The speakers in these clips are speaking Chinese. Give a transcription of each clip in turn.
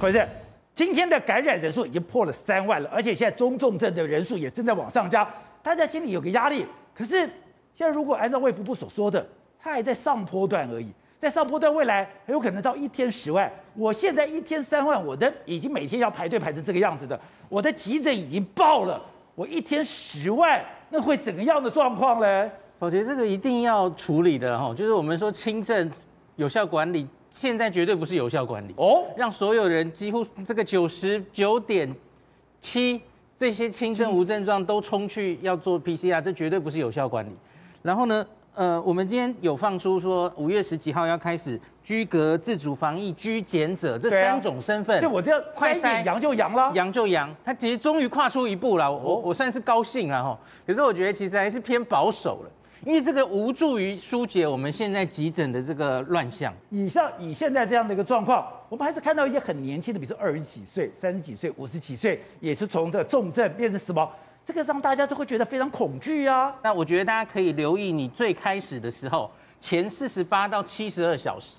可是今天的感染人数已经破了三万了，而且现在中重症的人数也正在往上加，大家心里有个压力。可是现在如果按照卫福部所说的，它还在上坡段而已，在上坡段，未来很有可能到一天十万。我现在一天三万，我的已经每天要排队排成这个样子的，我的急诊已经爆了，我一天十万，那会怎样的状况呢？我觉得这个一定要处理的哈，就是我们说轻症有效管理，现在绝对不是有效管理。哦，让所有人几乎这个九十九点七这些轻症无症状都冲去要做 PCR，这绝对不是有效管理。然后呢，呃，我们今天有放出说五月十几号要开始居隔、自主防疫、居检者这三种身份，就我这快筛。阳就阳了，阳就阳，他其实终于跨出一步了，我我算是高兴了哈。可是我觉得其实还是偏保守了。因为这个无助于疏解我们现在急诊的这个乱象。以上以现在这样的一个状况，我们还是看到一些很年轻的，比如说二十几岁、三十几岁、五十几岁，也是从这个重症变成死亡，这个让大家都会觉得非常恐惧啊。那我觉得大家可以留意，你最开始的时候，前四十八到七十二小时，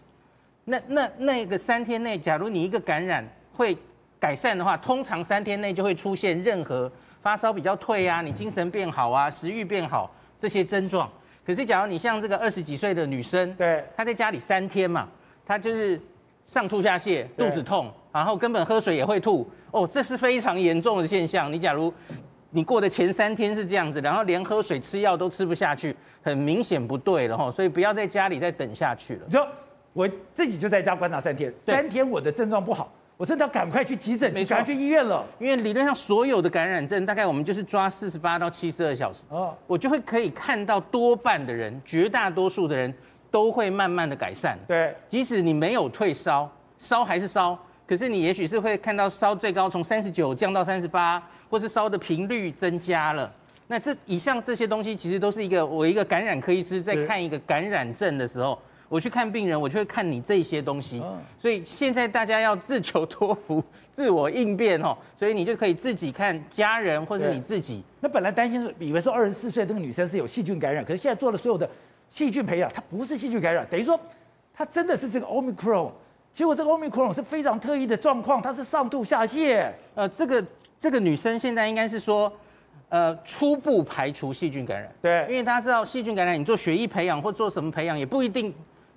那那那个三天内，假如你一个感染会改善的话，通常三天内就会出现任何发烧比较退啊，你精神变好啊，食欲变好。这些症状，可是假如你像这个二十几岁的女生，对，她在家里三天嘛，她就是上吐下泻，肚子痛，然后根本喝水也会吐，哦，这是非常严重的现象。你假如你过的前三天是这样子，然后连喝水吃药都吃不下去，很明显不对了哈，所以不要在家里再等下去了。你说我自己就在家观察三天，三天我的症状不好。我真的要赶快去急诊，你赶快去医院了。因为理论上所有的感染症，大概我们就是抓四十八到七十二小时，哦，我就会可以看到多半的人，绝大多数的人都会慢慢的改善。对，即使你没有退烧，烧还是烧，可是你也许是会看到烧最高从三十九降到三十八，或是烧的频率增加了。那这以上这些东西，其实都是一个我一个感染科医师在看一个感染症的时候。我去看病人，我就会看你这些东西，所以现在大家要自求多福，自我应变哦，所以你就可以自己看家人或者你自己。那本来担心是以为说二十四岁这个女生是有细菌感染，可是现在做了所有的细菌培养，她不是细菌感染，等于说她真的是这个 Omicron。结果这个 Omicron 是非常特异的状况，它是上吐下泻。呃，这个这个女生现在应该是说，呃，初步排除细菌感染。对，因为大家知道细菌感染，你做血液培养或做什么培养也不一定。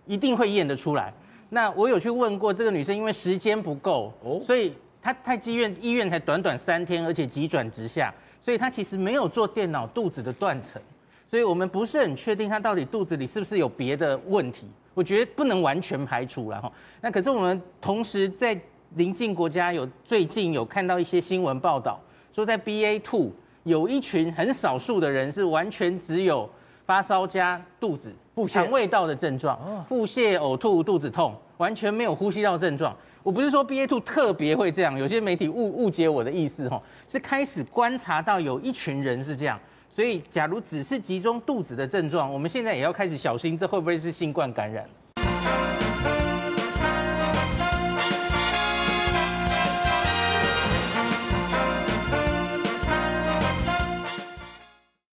一定会验得出来。那我有去问过这个女生，因为时间不够，哦，所以她太医院医院才短短三天，而且急转直下，所以她其实没有做电脑肚子的断层，所以我们不是很确定她到底肚子里是不是有别的问题。我觉得不能完全排除了哈。那可是我们同时在邻近国家有最近有看到一些新闻报道，说在 BA two 有一群很少数的人是完全只有。发烧加肚子、肠胃道的症状，腹泻、呕吐、肚子痛，完全没有呼吸道症状。我不是说 BA two 特别会这样，有些媒体误误解我的意思，哦，是开始观察到有一群人是这样。所以，假如只是集中肚子的症状，我们现在也要开始小心，这会不会是新冠感染？